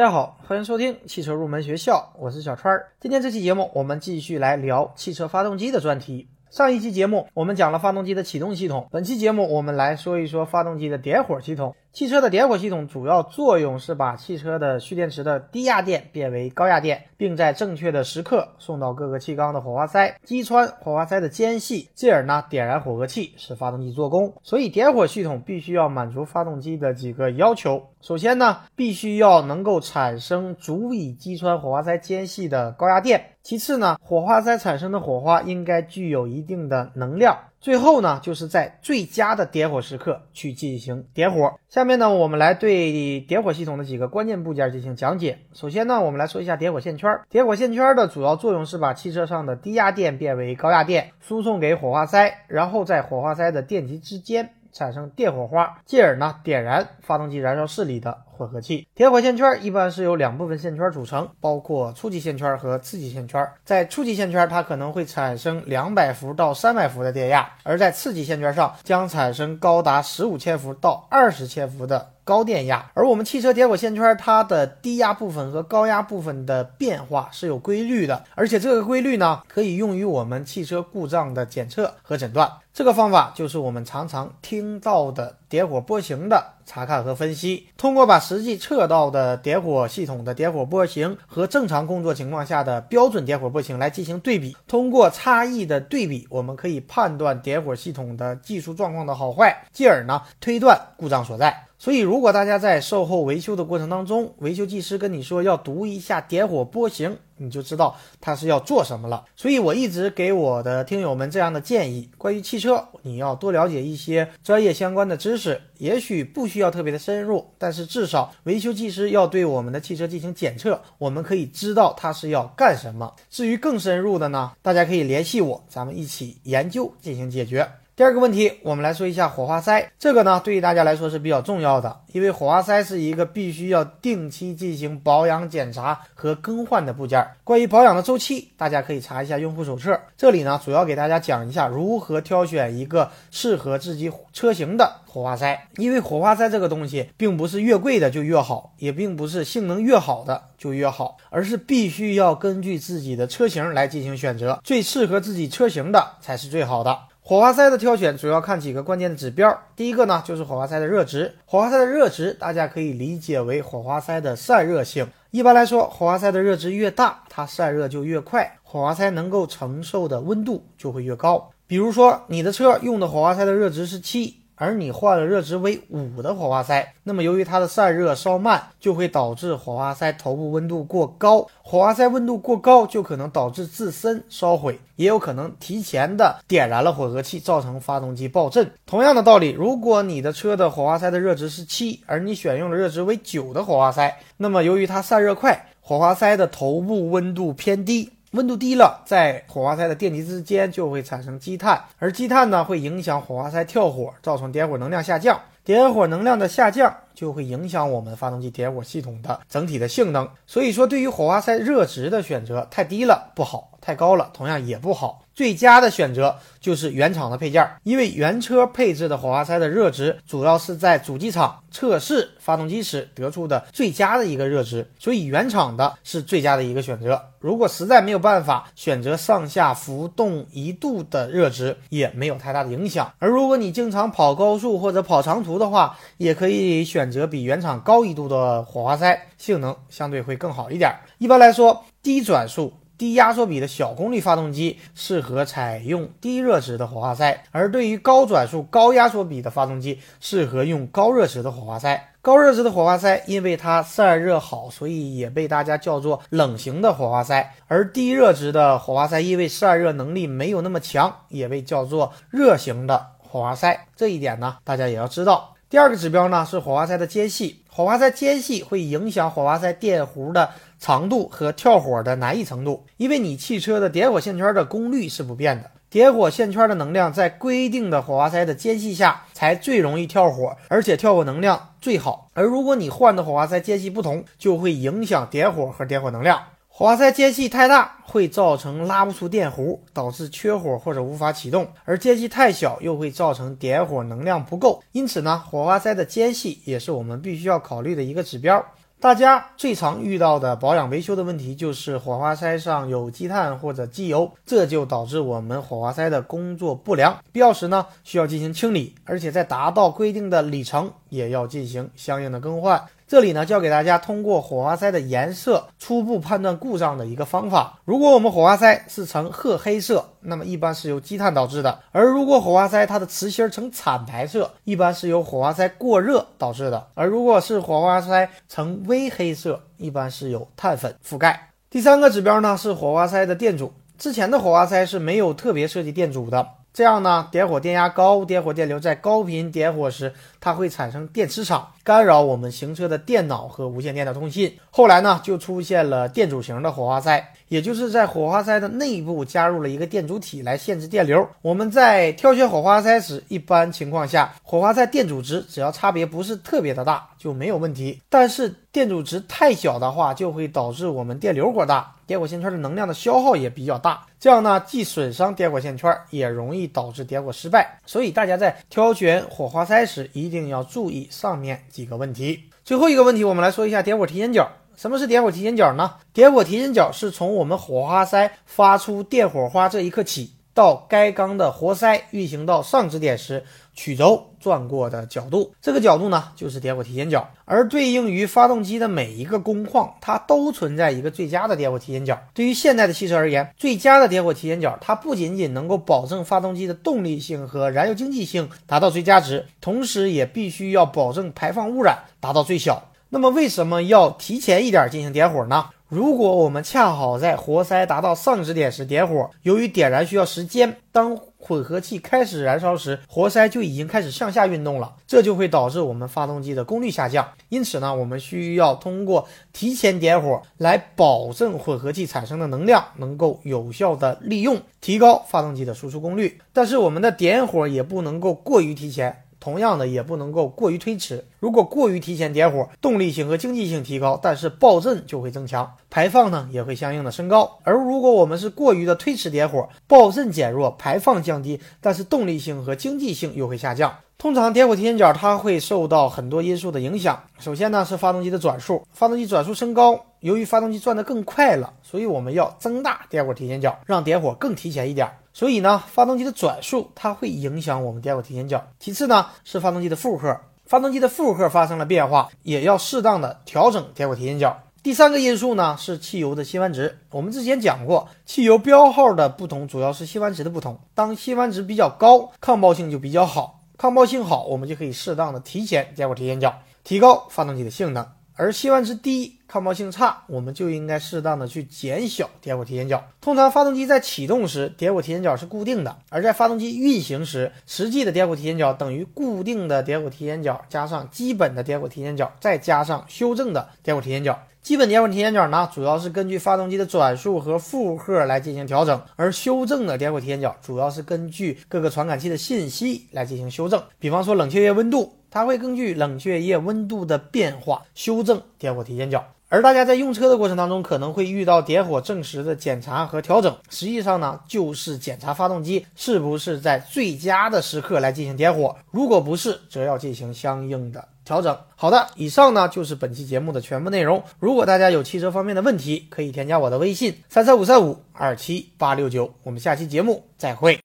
大家好，欢迎收听汽车入门学校，我是小川儿。今天这期节目，我们继续来聊汽车发动机的专题。上一期节目我们讲了发动机的启动系统，本期节目我们来说一说发动机的点火系统。汽车的点火系统主要作用是把汽车的蓄电池的低压电变为高压电，并在正确的时刻送到各个气缸的火花塞，击穿火花塞的间隙，进而呢点燃火合气，使发动机做功。所以点火系统必须要满足发动机的几个要求。首先呢，必须要能够产生足以击穿火花塞间隙的高压电。其次呢，火花塞产生的火花应该具有一定的能量。最后呢，就是在最佳的点火时刻去进行点火。下面呢，我们来对点火系统的几个关键部件进行讲解。首先呢，我们来说一下点火线圈。点火线圈的主要作用是把汽车上的低压电变为高压电，输送给火花塞，然后在火花塞的电极之间。产生电火花，进而呢点燃发动机燃烧室里的混合器。点火线圈一般是由两部分线圈组成，包括初级线圈和次级线圈。在初级线圈，它可能会产生两百伏到三百伏的电压；而在次级线圈上，将产生高达十五千伏到二十千伏的。高电压，而我们汽车点火线圈它的低压部分和高压部分的变化是有规律的，而且这个规律呢可以用于我们汽车故障的检测和诊断。这个方法就是我们常常听到的点火波形的查看和分析。通过把实际测到的点火系统的点火波形和正常工作情况下的标准点火波形来进行对比，通过差异的对比，我们可以判断点火系统的技术状况的好坏，进而呢推断故障所在。所以，如果大家在售后维修的过程当中，维修技师跟你说要读一下点火波形，你就知道他是要做什么了。所以我一直给我的听友们这样的建议：关于汽车，你要多了解一些专业相关的知识，也许不需要特别的深入，但是至少维修技师要对我们的汽车进行检测，我们可以知道他是要干什么。至于更深入的呢，大家可以联系我，咱们一起研究进行解决。第二个问题，我们来说一下火花塞。这个呢，对于大家来说是比较重要的，因为火花塞是一个必须要定期进行保养检查和更换的部件。关于保养的周期，大家可以查一下用户手册。这里呢，主要给大家讲一下如何挑选一个适合自己车型的火花塞。因为火花塞这个东西，并不是越贵的就越好，也并不是性能越好的就越好，而是必须要根据自己的车型来进行选择，最适合自己车型的才是最好的。火花塞的挑选主要看几个关键的指标，第一个呢就是火花塞的热值。火花塞的热值，大家可以理解为火花塞的散热性。一般来说，火花塞的热值越大，它散热就越快，火花塞能够承受的温度就会越高。比如说，你的车用的火花塞的热值是七。而你换了热值为五的火花塞，那么由于它的散热稍慢，就会导致火花塞头部温度过高。火花塞温度过高，就可能导致自身烧毁，也有可能提前的点燃了混合气，造成发动机爆震。同样的道理，如果你的车的火花塞的热值是七，而你选用了热值为九的火花塞，那么由于它散热快，火花塞的头部温度偏低。温度低了，在火花塞的电极之间就会产生积碳，而积碳呢会影响火花塞跳火，造成点火能量下降。点火能量的下降就会影响我们发动机点火系统的整体的性能。所以说，对于火花塞热值的选择，太低了不好，太高了同样也不好。最佳的选择就是原厂的配件，因为原车配置的火花塞的热值主要是在主机厂测试发动机时得出的最佳的一个热值，所以原厂的是最佳的一个选择。如果实在没有办法选择上下浮动一度的热值，也没有太大的影响。而如果你经常跑高速或者跑长途的话，也可以选择比原厂高一度的火花塞，性能相对会更好一点。一般来说，低转速。低压缩比的小功率发动机适合采用低热值的火花塞，而对于高转速、高压缩比的发动机，适合用高热值的火花塞。高热值的火花塞，因为它散热好，所以也被大家叫做冷型的火花塞；而低热值的火花塞，因为散热能力没有那么强，也被叫做热型的火花塞。这一点呢，大家也要知道。第二个指标呢是火花塞的间隙，火花塞间隙会影响火花塞电弧的。长度和跳火的难易程度，因为你汽车的点火线圈的功率是不变的，点火线圈的能量在规定的火花塞的间隙下才最容易跳火，而且跳火能量最好。而如果你换的火花塞间隙不同，就会影响点火和点火能量。火花塞间隙太大会造成拉不出电弧，导致缺火或者无法启动；而间隙太小又会造成点火能量不够。因此呢，火花塞的间隙也是我们必须要考虑的一个指标。大家最常遇到的保养维修的问题就是火花塞上有积碳或者机油，这就导致我们火花塞的工作不良，必要时呢需要进行清理，而且在达到规定的里程也要进行相应的更换。这里呢，教给大家通过火花塞的颜色初步判断故障的一个方法。如果我们火花塞是呈褐黑色，那么一般是由积碳导致的；而如果火花塞它的磁芯呈惨白色，一般是由火花塞过热导致的；而如果是火花塞呈微黑色，一般是有碳粉覆盖。第三个指标呢是火花塞的电阻，之前的火花塞是没有特别设计电阻的。这样呢，点火电压高，点火电流在高频点火时，它会产生电磁场，干扰我们行车的电脑和无线电的通信。后来呢，就出现了电阻型的火花塞，也就是在火花塞的内部加入了一个电阻体来限制电流。我们在挑选火花塞时，一般情况下，火花塞电阻值只要差别不是特别的大就没有问题。但是电阻值太小的话，就会导致我们电流过大。点火线圈的能量的消耗也比较大，这样呢既损伤点火线圈，也容易导致点火失败。所以大家在挑选火花塞时，一一定要注意上面几个问题。最后一个问题，我们来说一下点火提前角。什么是点火提前角呢？点火提前角是从我们火花塞发出电火花这一刻起。到该缸的活塞运行到上支点时，曲轴转过的角度，这个角度呢就是点火提前角。而对应于发动机的每一个工况，它都存在一个最佳的点火提前角。对于现代的汽车而言，最佳的点火提前角，它不仅仅能够保证发动机的动力性和燃油经济性达到最佳值，同时也必须要保证排放污染达到最小。那么为什么要提前一点进行点火呢？如果我们恰好在活塞达到上止点时点火，由于点燃需要时间，当混合气开始燃烧时，活塞就已经开始向下运动了，这就会导致我们发动机的功率下降。因此呢，我们需要通过提前点火来保证混合气产生的能量能够有效的利用，提高发动机的输出功率。但是我们的点火也不能够过于提前。同样的，也不能够过于推迟。如果过于提前点火，动力性和经济性提高，但是爆震就会增强，排放呢也会相应的升高。而如果我们是过于的推迟点火，爆震减弱，排放降低，但是动力性和经济性又会下降。通常点火提前角它会受到很多因素的影响。首先呢是发动机的转速，发动机转速升高，由于发动机转得更快了，所以我们要增大点火提前角，让点火更提前一点。所以呢，发动机的转速它会影响我们点火提前角。其次呢是发动机的负荷，发动机的负荷发生了变化，也要适当的调整点火提前角。第三个因素呢是汽油的辛烷值。我们之前讲过，汽油标号的不同主要是辛烷值的不同。当辛烷值比较高，抗爆性就比较好。抗爆性好，我们就可以适当的提前点火提前角，提高发动机的性能；而辛烷值低、抗爆性差，我们就应该适当的去减小点火提前角。通常发动机在启动时，点火提前角是固定的；而在发动机运行时，实际的点火提前角等于固定的点火提前角加上基本的点火提前角，再加上修正的点火提前角。基本点火提前角呢，主要是根据发动机的转速和负荷来进行调整，而修正的点火提前角主要是根据各个传感器的信息来进行修正。比方说冷却液温度，它会根据冷却液温度的变化修正点火提前角。而大家在用车的过程当中，可能会遇到点火正时的检查和调整，实际上呢，就是检查发动机是不是在最佳的时刻来进行点火。如果不是，则要进行相应的调整。好的，以上呢就是本期节目的全部内容。如果大家有汽车方面的问题，可以添加我的微信三三五三五二七八六九。我们下期节目再会。